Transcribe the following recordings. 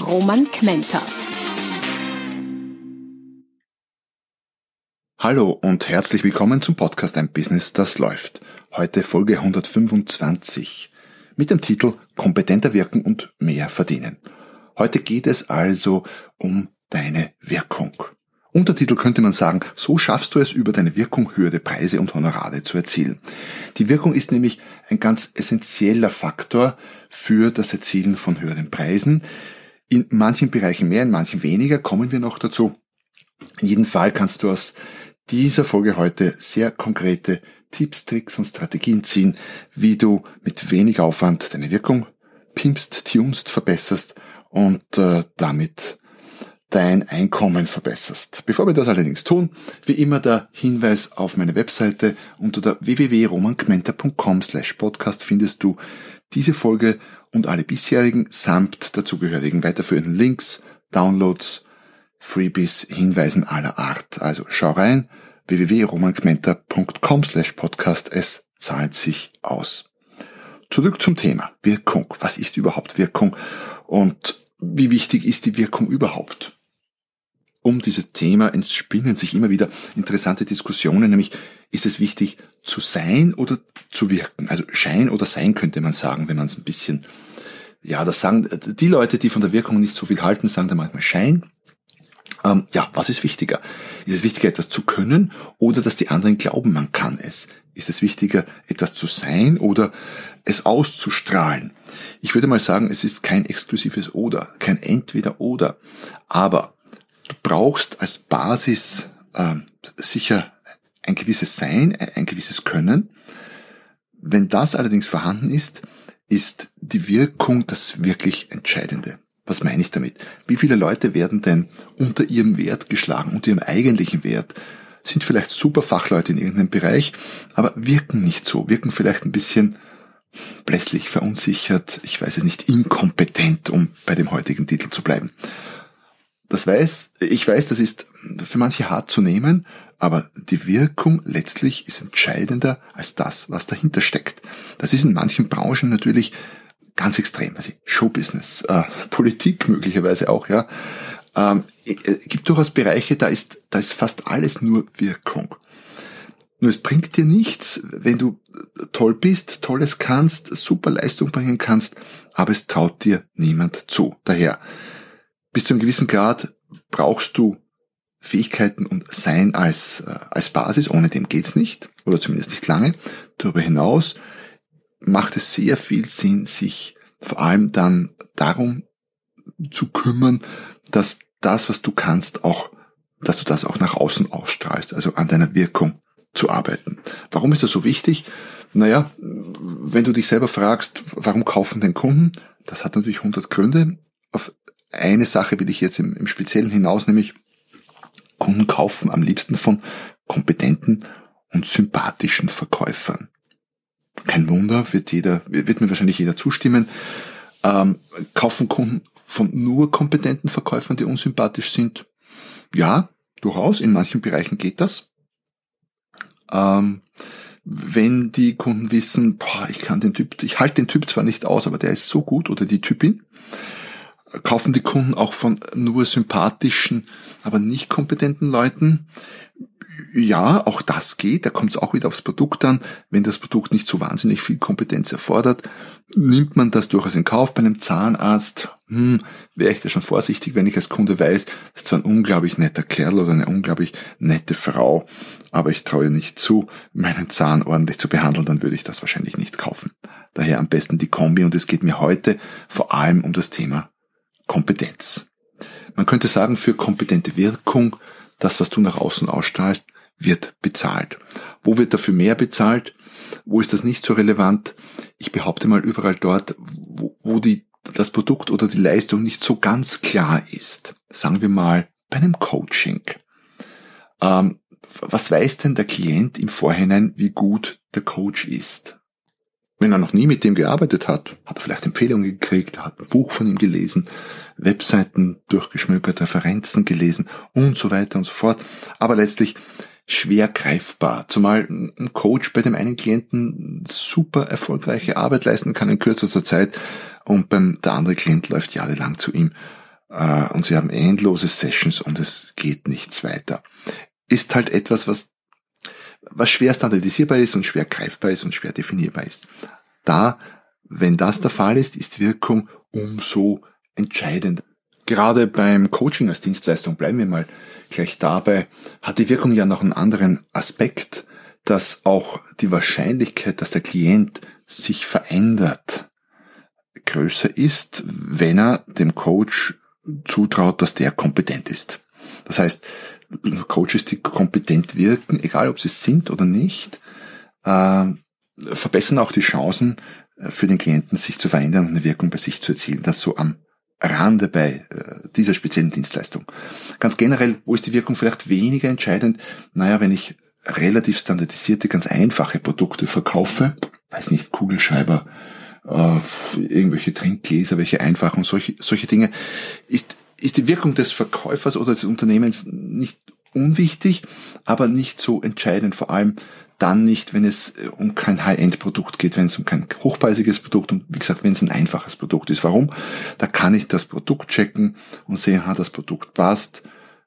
Roman Kmenter. Hallo und herzlich willkommen zum Podcast Ein Business, das läuft. Heute Folge 125 mit dem Titel Kompetenter wirken und mehr verdienen. Heute geht es also um deine Wirkung. Untertitel könnte man sagen, so schaffst du es über deine Wirkung höhere Preise und Honorare zu erzielen. Die Wirkung ist nämlich ein ganz essentieller Faktor für das Erzielen von höheren Preisen. In manchen Bereichen mehr, in manchen weniger, kommen wir noch dazu. In jedem Fall kannst du aus dieser Folge heute sehr konkrete Tipps, Tricks und Strategien ziehen, wie du mit wenig Aufwand deine Wirkung pimpst, tunst, verbesserst und äh, damit dein Einkommen verbesserst. Bevor wir das allerdings tun, wie immer der Hinweis auf meine Webseite unter der slash podcast findest du diese Folge und alle bisherigen samt dazugehörigen weiterführenden Links, Downloads, Freebies, Hinweisen aller Art. Also schau rein, www.romankmenta.com slash podcast, es zahlt sich aus. Zurück zum Thema Wirkung. Was ist überhaupt Wirkung und wie wichtig ist die Wirkung überhaupt? um dieses Thema entspinnen sich immer wieder interessante Diskussionen, nämlich ist es wichtig zu sein oder zu wirken? Also Schein oder Sein könnte man sagen, wenn man es ein bisschen, ja, das sagen die Leute, die von der Wirkung nicht so viel halten, sagen da manchmal Schein. Ähm, ja, was ist wichtiger? Ist es wichtiger, etwas zu können oder dass die anderen glauben, man kann es? Ist es wichtiger, etwas zu sein oder es auszustrahlen? Ich würde mal sagen, es ist kein exklusives Oder, kein Entweder oder. Aber Du brauchst als Basis äh, sicher ein gewisses Sein, ein gewisses Können. Wenn das allerdings vorhanden ist, ist die Wirkung das wirklich Entscheidende. Was meine ich damit? Wie viele Leute werden denn unter ihrem Wert geschlagen, unter ihrem eigentlichen Wert, sind vielleicht super Fachleute in irgendeinem Bereich, aber wirken nicht so, wirken vielleicht ein bisschen blässlich, verunsichert, ich weiß es nicht, inkompetent, um bei dem heutigen Titel zu bleiben. Das weiß, ich weiß, das ist für manche hart zu nehmen, aber die Wirkung letztlich ist entscheidender als das, was dahinter steckt. Das ist in manchen Branchen natürlich ganz extrem. Also Showbusiness, äh, Politik möglicherweise auch, ja. Ähm, es gibt durchaus Bereiche, da ist, da ist fast alles nur Wirkung. Nur es bringt dir nichts, wenn du toll bist, tolles kannst, super Leistung bringen kannst, aber es traut dir niemand zu. Daher, bis zu einem gewissen Grad brauchst du Fähigkeiten und Sein als, äh, als Basis, ohne dem geht's nicht, oder zumindest nicht lange. Darüber hinaus macht es sehr viel Sinn, sich vor allem dann darum zu kümmern, dass das, was du kannst, auch, dass du das auch nach außen ausstrahlst, also an deiner Wirkung zu arbeiten. Warum ist das so wichtig? Naja, wenn du dich selber fragst, warum kaufen denn Kunden? Das hat natürlich 100 Gründe. Auf eine Sache will ich jetzt im, im Speziellen hinaus, nämlich Kunden kaufen am liebsten von kompetenten und sympathischen Verkäufern. Kein Wunder, wird jeder, wird mir wahrscheinlich jeder zustimmen. Ähm, kaufen Kunden von nur kompetenten Verkäufern, die unsympathisch sind? Ja, durchaus. In manchen Bereichen geht das. Ähm, wenn die Kunden wissen, boah, ich kann den Typ, ich halte den Typ zwar nicht aus, aber der ist so gut oder die Typin, kaufen die Kunden auch von nur sympathischen, aber nicht kompetenten Leuten. Ja, auch das geht. Da kommt es auch wieder aufs Produkt an. Wenn das Produkt nicht so wahnsinnig viel Kompetenz erfordert, nimmt man das durchaus in Kauf. Bei einem Zahnarzt hm, wäre ich da schon vorsichtig, wenn ich als Kunde weiß, das ist zwar ein unglaublich netter Kerl oder eine unglaublich nette Frau, aber ich traue nicht zu, meinen Zahn ordentlich zu behandeln, dann würde ich das wahrscheinlich nicht kaufen. Daher am besten die Kombi und es geht mir heute vor allem um das Thema Kompetenz. Man könnte sagen, für kompetente Wirkung, das, was du nach außen ausstrahlst, wird bezahlt. Wo wird dafür mehr bezahlt? Wo ist das nicht so relevant? Ich behaupte mal überall dort, wo, wo die das Produkt oder die Leistung nicht so ganz klar ist, sagen wir mal bei einem Coaching, ähm, was weiß denn der Klient im Vorhinein, wie gut der Coach ist? Wenn er noch nie mit dem gearbeitet hat, hat er vielleicht Empfehlungen gekriegt, hat ein Buch von ihm gelesen, Webseiten durchgeschmökert, Referenzen gelesen und so weiter und so fort. Aber letztlich schwer greifbar. Zumal ein Coach bei dem einen Klienten super erfolgreiche Arbeit leisten kann in kürzester Zeit und beim der andere Klient läuft jahrelang zu ihm äh, und sie haben endlose Sessions und es geht nichts weiter. Ist halt etwas, was was schwer standardisierbar ist und schwer greifbar ist und schwer definierbar ist. Da, wenn das der Fall ist, ist Wirkung umso entscheidender. Gerade beim Coaching als Dienstleistung bleiben wir mal gleich dabei, hat die Wirkung ja noch einen anderen Aspekt, dass auch die Wahrscheinlichkeit, dass der Klient sich verändert, größer ist, wenn er dem Coach zutraut, dass der kompetent ist. Das heißt, Coaches, die kompetent wirken, egal ob sie es sind oder nicht, äh, verbessern auch die Chancen äh, für den Klienten, sich zu verändern und eine Wirkung bei sich zu erzielen. Das so am Rande bei äh, dieser speziellen Dienstleistung. Ganz generell, wo ist die Wirkung vielleicht weniger entscheidend? Naja, wenn ich relativ standardisierte, ganz einfache Produkte verkaufe, weiß nicht, Kugelschreiber, äh, irgendwelche Trinkgläser, welche einfachen, solche, solche Dinge, ist, ist die Wirkung des Verkäufers oder des Unternehmens nicht unwichtig, aber nicht so entscheidend, vor allem dann nicht, wenn es äh, um kein High-End-Produkt geht, wenn es um kein hochpreisiges Produkt und wie gesagt, wenn es ein einfaches Produkt ist. Warum? Da kann ich das Produkt checken und sehen, ha, das Produkt passt,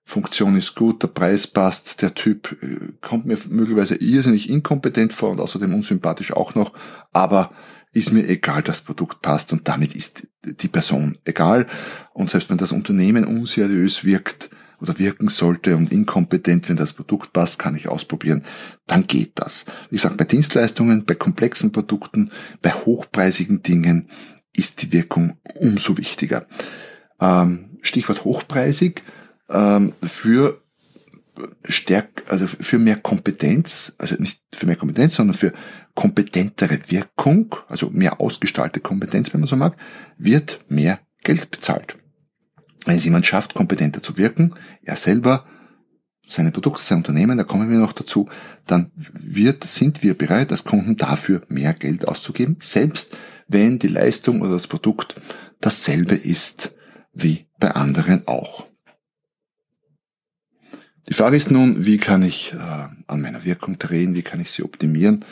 Funktion ist gut, der Preis passt, der Typ äh, kommt mir möglicherweise irrsinnig inkompetent vor und außerdem unsympathisch auch noch, aber ist mir egal, das Produkt passt und damit ist die Person egal. Und selbst wenn das Unternehmen unseriös wirkt, oder wirken sollte und inkompetent, wenn das Produkt passt, kann ich ausprobieren, dann geht das. Wie gesagt, bei Dienstleistungen, bei komplexen Produkten, bei hochpreisigen Dingen ist die Wirkung umso wichtiger. Ähm, Stichwort hochpreisig, ähm, für stärk, also für mehr Kompetenz, also nicht für mehr Kompetenz, sondern für kompetentere Wirkung, also mehr ausgestaltete Kompetenz, wenn man so mag, wird mehr Geld bezahlt. Wenn es jemand schafft, kompetenter zu wirken, er selber, seine Produkte, sein Unternehmen, da kommen wir noch dazu, dann wird, sind wir bereit, als Kunden dafür mehr Geld auszugeben, selbst wenn die Leistung oder das Produkt dasselbe ist wie bei anderen auch. Die Frage ist nun, wie kann ich äh, an meiner Wirkung drehen, wie kann ich sie optimieren?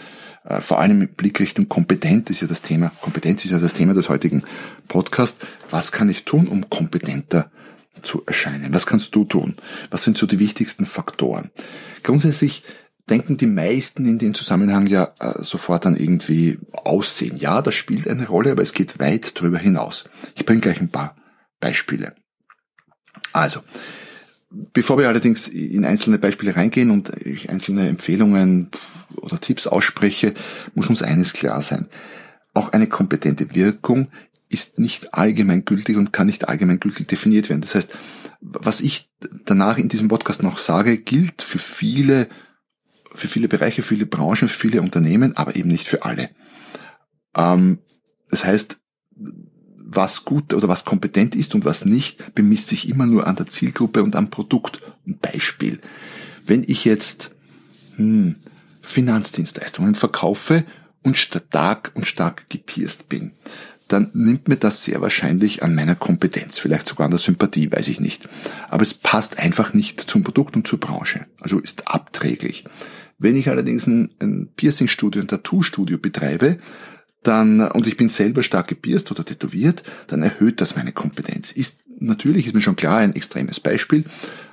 Äh, vor allem mit Blick Richtung Kompetenz ist ja das Thema, Kompetenz ist ja das Thema des heutigen Podcasts. Was kann ich tun, um kompetenter zu erscheinen? Was kannst du tun? Was sind so die wichtigsten Faktoren? Grundsätzlich denken die meisten in dem Zusammenhang ja äh, sofort an irgendwie Aussehen. Ja, das spielt eine Rolle, aber es geht weit darüber hinaus. Ich bringe gleich ein paar Beispiele. Also, Bevor wir allerdings in einzelne Beispiele reingehen und ich einzelne Empfehlungen oder Tipps ausspreche, muss uns eines klar sein. Auch eine kompetente Wirkung ist nicht allgemeingültig und kann nicht allgemeingültig definiert werden. Das heißt, was ich danach in diesem Podcast noch sage, gilt für viele, für viele Bereiche, für viele Branchen, für viele Unternehmen, aber eben nicht für alle. Ähm, das heißt, was gut oder was kompetent ist und was nicht, bemisst sich immer nur an der Zielgruppe und am Produkt. Ein Beispiel. Wenn ich jetzt hm, Finanzdienstleistungen verkaufe und stark und stark gepierst bin, dann nimmt mir das sehr wahrscheinlich an meiner Kompetenz, vielleicht sogar an der Sympathie, weiß ich nicht. Aber es passt einfach nicht zum Produkt und zur Branche, also ist abträglich. Wenn ich allerdings ein, ein Piercing-Studio, ein Tattoo-Studio betreibe, dann, und ich bin selber stark gepierst oder tätowiert, dann erhöht das meine Kompetenz. Ist natürlich, ist mir schon klar, ein extremes Beispiel,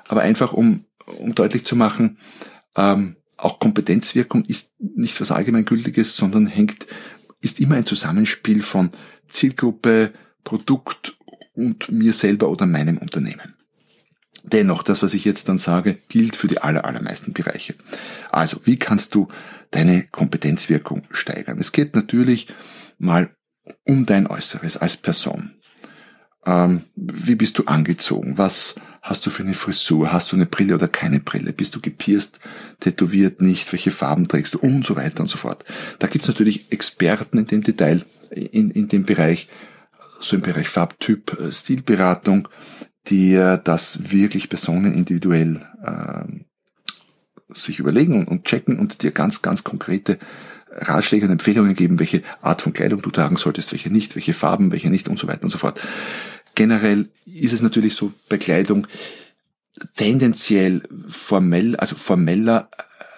aber einfach um, um deutlich zu machen, ähm, auch Kompetenzwirkung ist nicht was Allgemeingültiges, sondern hängt, ist immer ein Zusammenspiel von Zielgruppe, Produkt und mir selber oder meinem Unternehmen. Dennoch, das, was ich jetzt dann sage, gilt für die aller, allermeisten Bereiche. Also, wie kannst du deine Kompetenzwirkung steigern? Es geht natürlich mal um dein Äußeres als Person. Ähm, wie bist du angezogen? Was hast du für eine Frisur? Hast du eine Brille oder keine Brille? Bist du gepierst, tätowiert nicht? Welche Farben trägst du? Und so weiter und so fort. Da gibt's natürlich Experten in dem Detail, in, in dem Bereich, so im Bereich Farbtyp, äh, Stilberatung, die das wirklich besonnen individuell äh, sich überlegen und, checken und dir ganz, ganz konkrete Ratschläge und Empfehlungen geben, welche Art von Kleidung du tragen solltest, welche nicht, welche Farben, welche nicht und so weiter und so fort. Generell ist es natürlich so bei Kleidung tendenziell formell, also formeller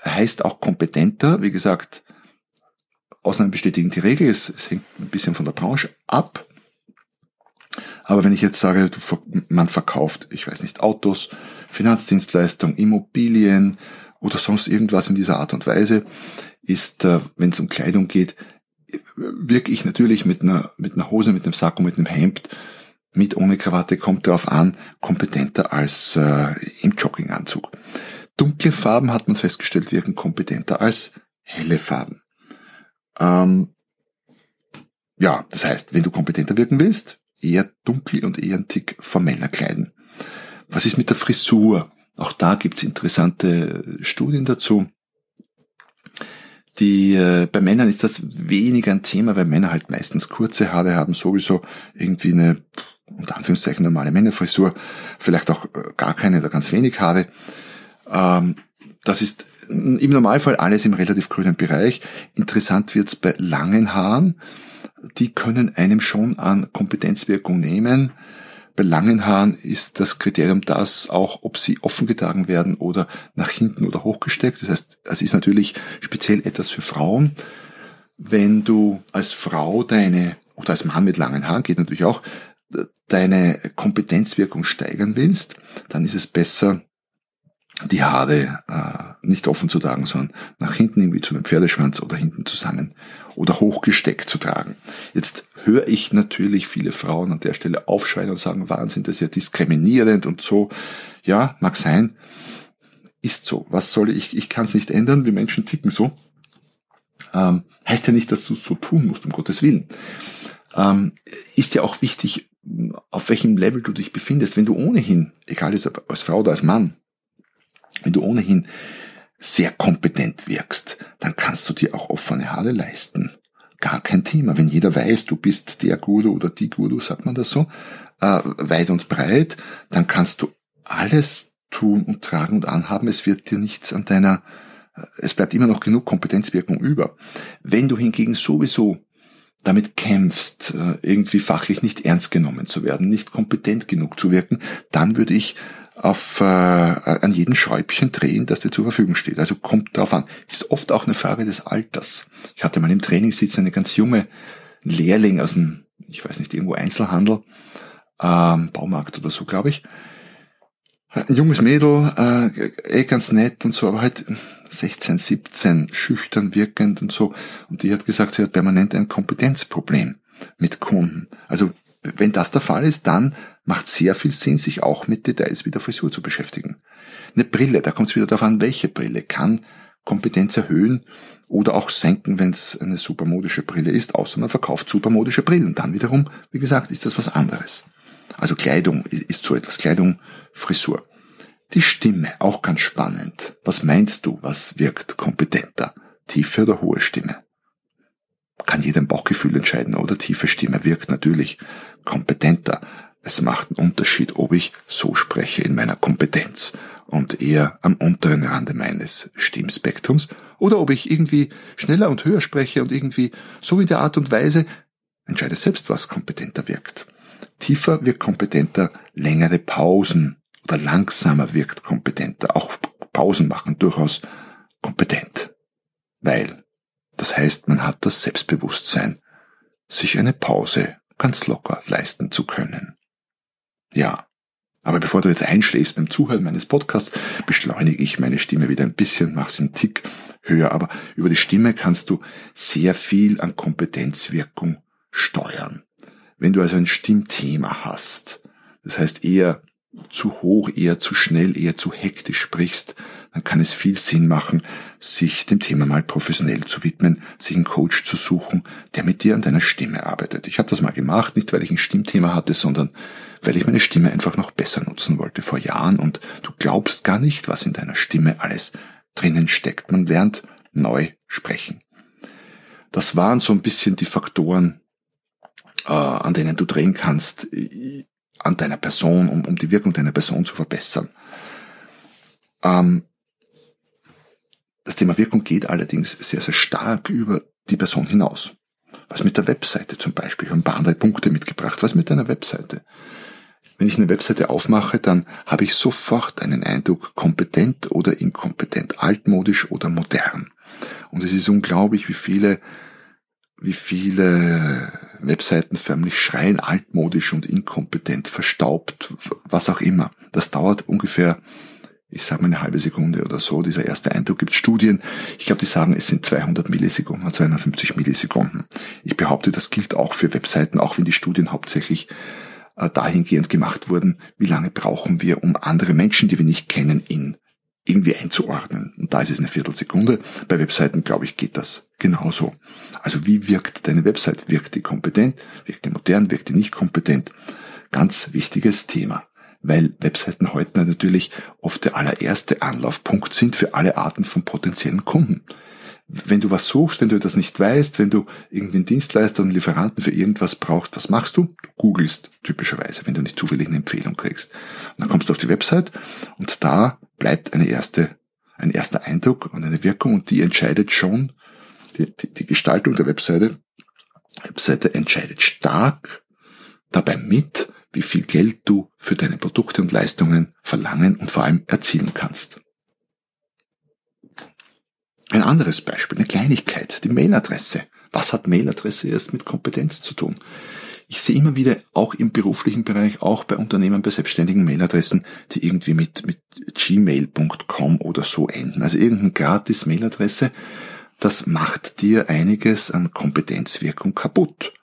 heißt auch kompetenter. Wie gesagt, Ausnahmen bestätigen die Regel. Es, es hängt ein bisschen von der Branche ab. Aber wenn ich jetzt sage, man verkauft, ich weiß nicht, Autos, Finanzdienstleistungen, Immobilien oder sonst irgendwas in dieser Art und Weise, ist, äh, wenn es um Kleidung geht, wirke ich natürlich mit einer, mit einer Hose, mit einem Sack und mit einem Hemd, mit ohne Krawatte, kommt darauf an, kompetenter als äh, im Jogginganzug. Dunkle Farben hat man festgestellt, wirken kompetenter als helle Farben. Ähm, ja, das heißt, wenn du kompetenter wirken willst, eher dunkel und eher ein Tick formeller kleiden. Was ist mit der Frisur? Auch da gibt's interessante Studien dazu. Die, äh, bei Männern ist das weniger ein Thema, weil Männer halt meistens kurze Haare haben, sowieso irgendwie eine, unter Anführungszeichen, normale Männerfrisur, vielleicht auch äh, gar keine oder ganz wenig Haare. Ähm, das ist im Normalfall alles im relativ grünen Bereich. Interessant wird's bei langen Haaren. Die können einem schon an Kompetenzwirkung nehmen. Bei langen Haaren ist das Kriterium das auch, ob sie offen getragen werden oder nach hinten oder hochgesteckt. Das heißt, es ist natürlich speziell etwas für Frauen. Wenn du als Frau deine, oder als Mann mit langen Haaren geht natürlich auch, deine Kompetenzwirkung steigern willst, dann ist es besser, die Haare äh, nicht offen zu tragen, sondern nach hinten irgendwie zu einem Pferdeschwanz oder hinten zusammen oder hochgesteckt zu tragen. Jetzt höre ich natürlich viele Frauen an der Stelle aufschreien und sagen, Wahnsinn, das ist ja diskriminierend und so. Ja, mag sein, ist so. Was soll ich? Ich kann es nicht ändern, wir Menschen ticken so. Ähm, heißt ja nicht, dass du es so tun musst, um Gottes Willen. Ähm, ist ja auch wichtig, auf welchem Level du dich befindest. Wenn du ohnehin, egal ob als Frau oder als Mann, wenn du ohnehin sehr kompetent wirkst, dann kannst du dir auch offene Haare leisten. Gar kein Thema. Wenn jeder weiß, du bist der Guru oder die Guru, sagt man das so, äh, weit und breit, dann kannst du alles tun und tragen und anhaben. Es wird dir nichts an deiner, äh, es bleibt immer noch genug Kompetenzwirkung über. Wenn du hingegen sowieso damit kämpfst, äh, irgendwie fachlich nicht ernst genommen zu werden, nicht kompetent genug zu wirken, dann würde ich auf, äh, an jedem Schräubchen drehen, das dir zur Verfügung steht. Also kommt drauf an. Ist oft auch eine Frage des Alters. Ich hatte mal im Training sitzen eine ganz junge Lehrling aus dem, ich weiß nicht, irgendwo Einzelhandel, ähm, Baumarkt oder so, glaube ich. Ein junges Mädel, äh, eh ganz nett und so, aber halt 16, 17, schüchtern wirkend und so. Und die hat gesagt, sie hat permanent ein Kompetenzproblem mit Kunden. Also wenn das der Fall ist, dann macht sehr viel Sinn, sich auch mit Details wie der Frisur zu beschäftigen. Eine Brille, da kommt es wieder darauf an, welche Brille kann Kompetenz erhöhen oder auch senken, wenn es eine supermodische Brille ist, außer man verkauft supermodische Brillen. Dann wiederum, wie gesagt, ist das was anderes. Also Kleidung ist so etwas, Kleidung, Frisur. Die Stimme, auch ganz spannend. Was meinst du, was wirkt kompetenter? Tiefe oder hohe Stimme? Kann jeder im Bauchgefühl entscheiden, oder? Tiefe Stimme wirkt natürlich kompetenter. Es macht einen Unterschied, ob ich so spreche in meiner Kompetenz und eher am unteren Rande meines Stimmspektrums oder ob ich irgendwie schneller und höher spreche und irgendwie so in der Art und Weise entscheide selbst, was kompetenter wirkt. Tiefer wirkt kompetenter, längere Pausen oder langsamer wirkt kompetenter. Auch Pausen machen durchaus kompetent. Weil das heißt, man hat das Selbstbewusstsein, sich eine Pause ganz locker leisten zu können. Ja. Aber bevor du jetzt einschläfst beim Zuhören meines Podcasts, beschleunige ich meine Stimme wieder ein bisschen, mache sie einen Tick höher. Aber über die Stimme kannst du sehr viel an Kompetenzwirkung steuern. Wenn du also ein Stimmthema hast, das heißt eher zu hoch, eher zu schnell, eher zu hektisch sprichst, dann kann es viel Sinn machen, sich dem Thema mal professionell zu widmen, sich einen Coach zu suchen, der mit dir an deiner Stimme arbeitet. Ich habe das mal gemacht, nicht weil ich ein Stimmthema hatte, sondern weil ich meine Stimme einfach noch besser nutzen wollte vor Jahren und du glaubst gar nicht, was in deiner Stimme alles drinnen steckt. Man lernt neu sprechen. Das waren so ein bisschen die Faktoren, äh, an denen du drehen kannst, äh, an deiner Person, um, um die Wirkung deiner Person zu verbessern. Ähm, das Thema Wirkung geht allerdings sehr, sehr stark über die Person hinaus. Was mit der Webseite zum Beispiel? Ich habe ein paar andere Punkte mitgebracht. Was mit deiner Webseite? Wenn ich eine Webseite aufmache, dann habe ich sofort einen Eindruck, kompetent oder inkompetent, altmodisch oder modern. Und es ist unglaublich, wie viele, wie viele Webseiten förmlich schreien, altmodisch und inkompetent, verstaubt, was auch immer. Das dauert ungefähr ich sage mal eine halbe Sekunde oder so, dieser erste Eindruck gibt Studien. Ich glaube, die sagen, es sind 200 Millisekunden, 250 Millisekunden. Ich behaupte, das gilt auch für Webseiten, auch wenn die Studien hauptsächlich äh, dahingehend gemacht wurden, wie lange brauchen wir, um andere Menschen, die wir nicht kennen, in irgendwie einzuordnen. Und da ist es eine Viertelsekunde. Bei Webseiten, glaube ich, geht das genauso. Also wie wirkt deine Website? Wirkt die kompetent? Wirkt die modern? Wirkt die nicht kompetent? Ganz wichtiges Thema weil Webseiten heute natürlich oft der allererste Anlaufpunkt sind für alle Arten von potenziellen Kunden. Wenn du was suchst, wenn du das nicht weißt, wenn du irgendwie einen Dienstleister und Lieferanten für irgendwas brauchst, was machst du? Du googelst typischerweise, wenn du nicht zufällig eine Empfehlung kriegst. Und dann kommst du auf die Website und da bleibt eine erste, ein erster Eindruck und eine Wirkung und die entscheidet schon, die, die, die Gestaltung der Webseite, Webseite entscheidet stark dabei mit, wie viel Geld du für deine Produkte und Leistungen verlangen und vor allem erzielen kannst. Ein anderes Beispiel, eine Kleinigkeit, die Mailadresse. Was hat Mailadresse erst mit Kompetenz zu tun? Ich sehe immer wieder auch im beruflichen Bereich, auch bei Unternehmen, bei selbstständigen Mailadressen, die irgendwie mit, mit gmail.com oder so enden. Also irgendeine gratis Mailadresse, das macht dir einiges an Kompetenzwirkung kaputt.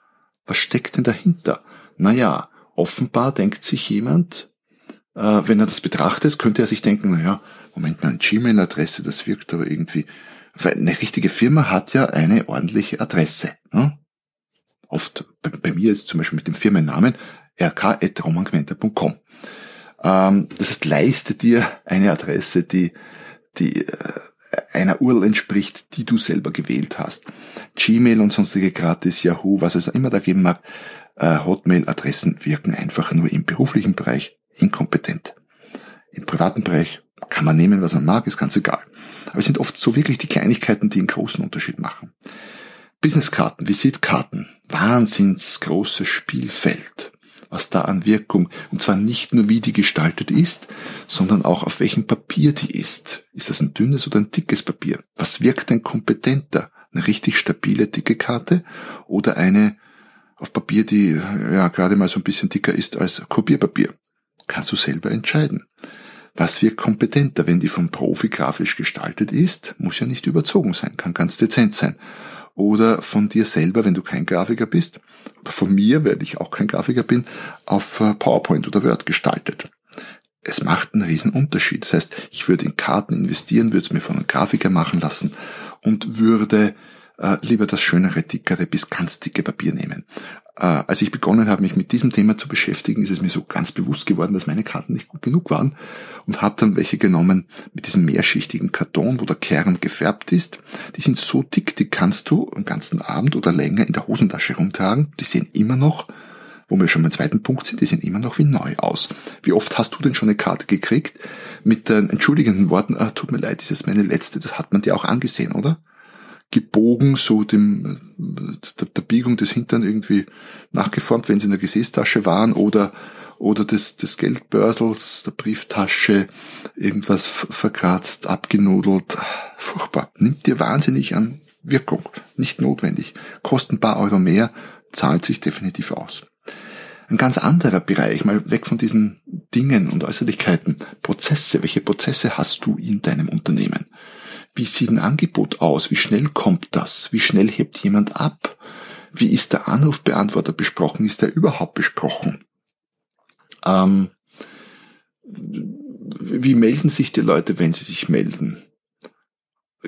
Was steckt denn dahinter? Naja, offenbar denkt sich jemand, äh, wenn er das betrachtet, könnte er sich denken, naja, Moment mal, eine Gmail-Adresse, das wirkt aber irgendwie, weil eine richtige Firma hat ja eine ordentliche Adresse. Ne? Oft, bei, bei, mir ist zum Beispiel mit dem Firmennamen rk.romangmenta.com. Ähm, das heißt, leiste dir eine Adresse, die, die äh, einer URL entspricht, die du selber gewählt hast. Gmail und sonstige gratis Yahoo, was es immer da geben mag, Hotmail-Adressen wirken einfach nur im beruflichen Bereich inkompetent. Im privaten Bereich kann man nehmen, was man mag, ist ganz egal. Aber es sind oft so wirklich die Kleinigkeiten, die einen großen Unterschied machen. Businesskarten, Visitkarten, wahnsinns großes Spielfeld, was da an Wirkung, und zwar nicht nur wie die gestaltet ist, sondern auch auf welchem Papier die ist. Ist das ein dünnes oder ein dickes Papier? Was wirkt denn kompetenter? Eine richtig stabile, dicke Karte oder eine auf Papier, die ja gerade mal so ein bisschen dicker ist als Kopierpapier. Kannst du selber entscheiden. Was wird kompetenter, wenn die vom Profi grafisch gestaltet ist, muss ja nicht überzogen sein, kann ganz dezent sein. Oder von dir selber, wenn du kein Grafiker bist, oder von mir, weil ich auch kein Grafiker bin, auf äh, PowerPoint oder Word gestaltet. Es macht einen riesen Unterschied. Das heißt, ich würde in Karten investieren, würde es mir von einem Grafiker machen lassen und würde äh, lieber das schönere, dickere bis ganz dicke Papier nehmen. Äh, als ich begonnen habe, mich mit diesem Thema zu beschäftigen, ist es mir so ganz bewusst geworden, dass meine Karten nicht gut genug waren und habe dann welche genommen mit diesem mehrschichtigen Karton, wo der Kern gefärbt ist. Die sind so dick, die kannst du einen ganzen Abend oder länger in der Hosentasche rumtragen. Die sehen immer noch wo wir schon beim zweiten Punkt sind, die sehen immer noch wie neu aus. Wie oft hast du denn schon eine Karte gekriegt mit den entschuldigenden Worten, ah, tut mir leid, das ist meine letzte, das hat man dir auch angesehen, oder? Gebogen, so dem, der, der Biegung des Hintern irgendwie nachgeformt, wenn sie in der Gesäßtasche waren oder, oder des, des Geldbörsels, der Brieftasche, irgendwas verkratzt, abgenudelt. Furchtbar. Nimmt dir wahnsinnig an Wirkung. Nicht notwendig. Kosten ein paar Euro mehr, zahlt sich definitiv aus. Ein ganz anderer Bereich, mal weg von diesen Dingen und Äußerlichkeiten. Prozesse. Welche Prozesse hast du in deinem Unternehmen? Wie sieht ein Angebot aus? Wie schnell kommt das? Wie schnell hebt jemand ab? Wie ist der Anrufbeantworter besprochen? Ist der überhaupt besprochen? Ähm, wie melden sich die Leute, wenn sie sich melden?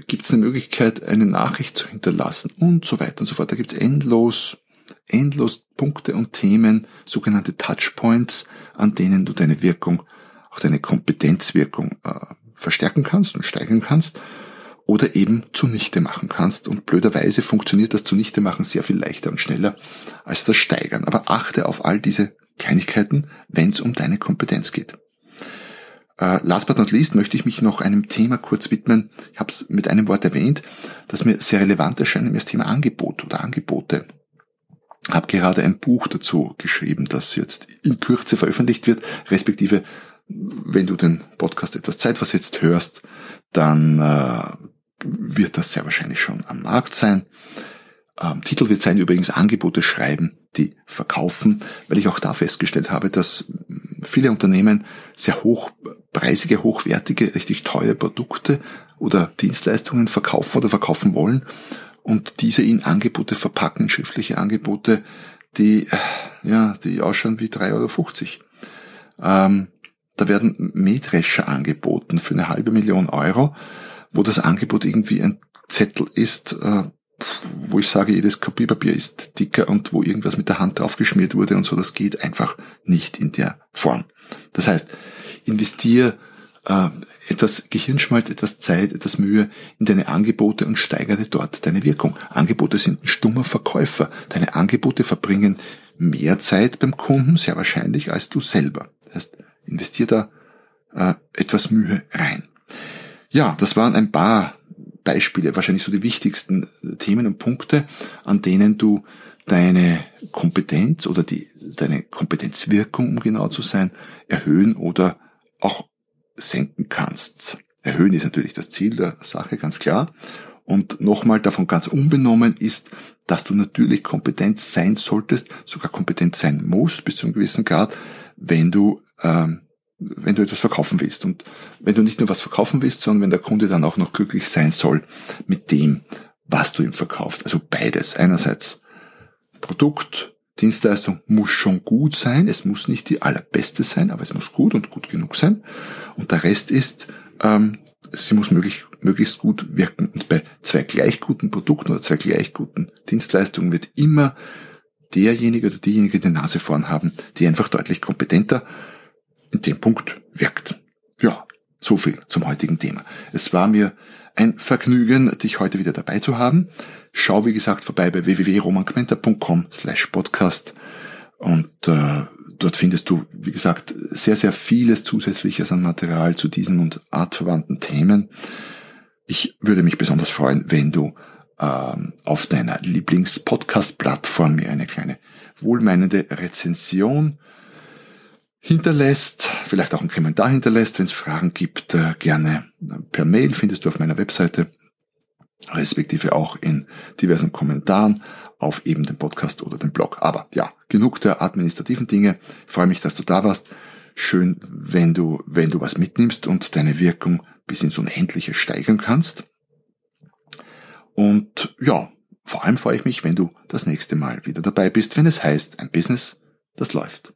Gibt es eine Möglichkeit, eine Nachricht zu hinterlassen? Und so weiter und so fort. Da gibt es endlos, endlos Punkte und Themen, sogenannte Touchpoints, an denen du deine Wirkung, auch deine Kompetenzwirkung äh, verstärken kannst und steigern kannst oder eben zunichte machen kannst. Und blöderweise funktioniert das zunichte machen sehr viel leichter und schneller als das Steigern. Aber achte auf all diese Kleinigkeiten, wenn es um deine Kompetenz geht. Uh, last but not least möchte ich mich noch einem Thema kurz widmen. Ich habe es mit einem Wort erwähnt, das mir sehr relevant erscheint, nämlich das Thema Angebot oder Angebote. Ich habe gerade ein Buch dazu geschrieben, das jetzt in Kürze veröffentlicht wird, respektive wenn du den Podcast etwas zeitversetzt hörst, dann uh, wird das sehr wahrscheinlich schon am Markt sein. Ähm, Titel wird sein übrigens Angebote schreiben, die verkaufen, weil ich auch da festgestellt habe, dass viele Unternehmen sehr hochpreisige, hochwertige, richtig teure Produkte oder Dienstleistungen verkaufen oder verkaufen wollen und diese in Angebote verpacken, schriftliche Angebote, die, ja, die ausschauen wie 3,50 Euro. Ähm, da werden Mähdrescher angeboten für eine halbe Million Euro, wo das Angebot irgendwie ein Zettel ist, äh, wo ich sage, jedes Kopierpapier ist dicker und wo irgendwas mit der Hand draufgeschmiert wurde und so, das geht einfach nicht in der Form. Das heißt, investier äh, etwas Gehirnschmalz, etwas Zeit, etwas Mühe in deine Angebote und steigere dort deine Wirkung. Angebote sind ein stummer Verkäufer. Deine Angebote verbringen mehr Zeit beim Kunden, sehr wahrscheinlich, als du selber. Das heißt, investier da äh, etwas Mühe rein. Ja, das waren ein paar Beispiele, wahrscheinlich so die wichtigsten Themen und Punkte, an denen du deine Kompetenz oder die, deine Kompetenzwirkung, um genau zu sein, erhöhen oder auch senken kannst. Erhöhen ist natürlich das Ziel der Sache, ganz klar. Und nochmal davon ganz unbenommen ist, dass du natürlich kompetent sein solltest, sogar kompetent sein musst bis zu einem gewissen Grad, wenn du ähm, wenn du etwas verkaufen willst. Und wenn du nicht nur was verkaufen willst, sondern wenn der Kunde dann auch noch glücklich sein soll mit dem, was du ihm verkaufst. Also beides. Einerseits Produkt, Dienstleistung muss schon gut sein. Es muss nicht die allerbeste sein, aber es muss gut und gut genug sein. Und der Rest ist, ähm, sie muss möglich, möglichst gut wirken. Und bei zwei gleich guten Produkten oder zwei gleich guten Dienstleistungen wird immer derjenige oder diejenige die Nase vorn haben, die einfach deutlich kompetenter in dem Punkt wirkt. Ja, so viel zum heutigen Thema. Es war mir ein Vergnügen, dich heute wieder dabei zu haben. Schau, wie gesagt, vorbei bei www.romanquenter.com slash podcast und äh, dort findest du, wie gesagt, sehr, sehr vieles zusätzliches an Material zu diesen und artverwandten Themen. Ich würde mich besonders freuen, wenn du ähm, auf deiner Lieblings-Podcast-Plattform mir eine kleine wohlmeinende Rezension hinterlässt, vielleicht auch einen Kommentar hinterlässt, wenn es Fragen gibt, äh, gerne per Mail findest du auf meiner Webseite, respektive auch in diversen Kommentaren auf eben dem Podcast oder dem Blog. Aber ja, genug der administrativen Dinge. Ich freue mich, dass du da warst. Schön, wenn du, wenn du was mitnimmst und deine Wirkung bis ins Unendliche steigern kannst. Und ja, vor allem freue ich mich, wenn du das nächste Mal wieder dabei bist, wenn es heißt, ein Business, das läuft.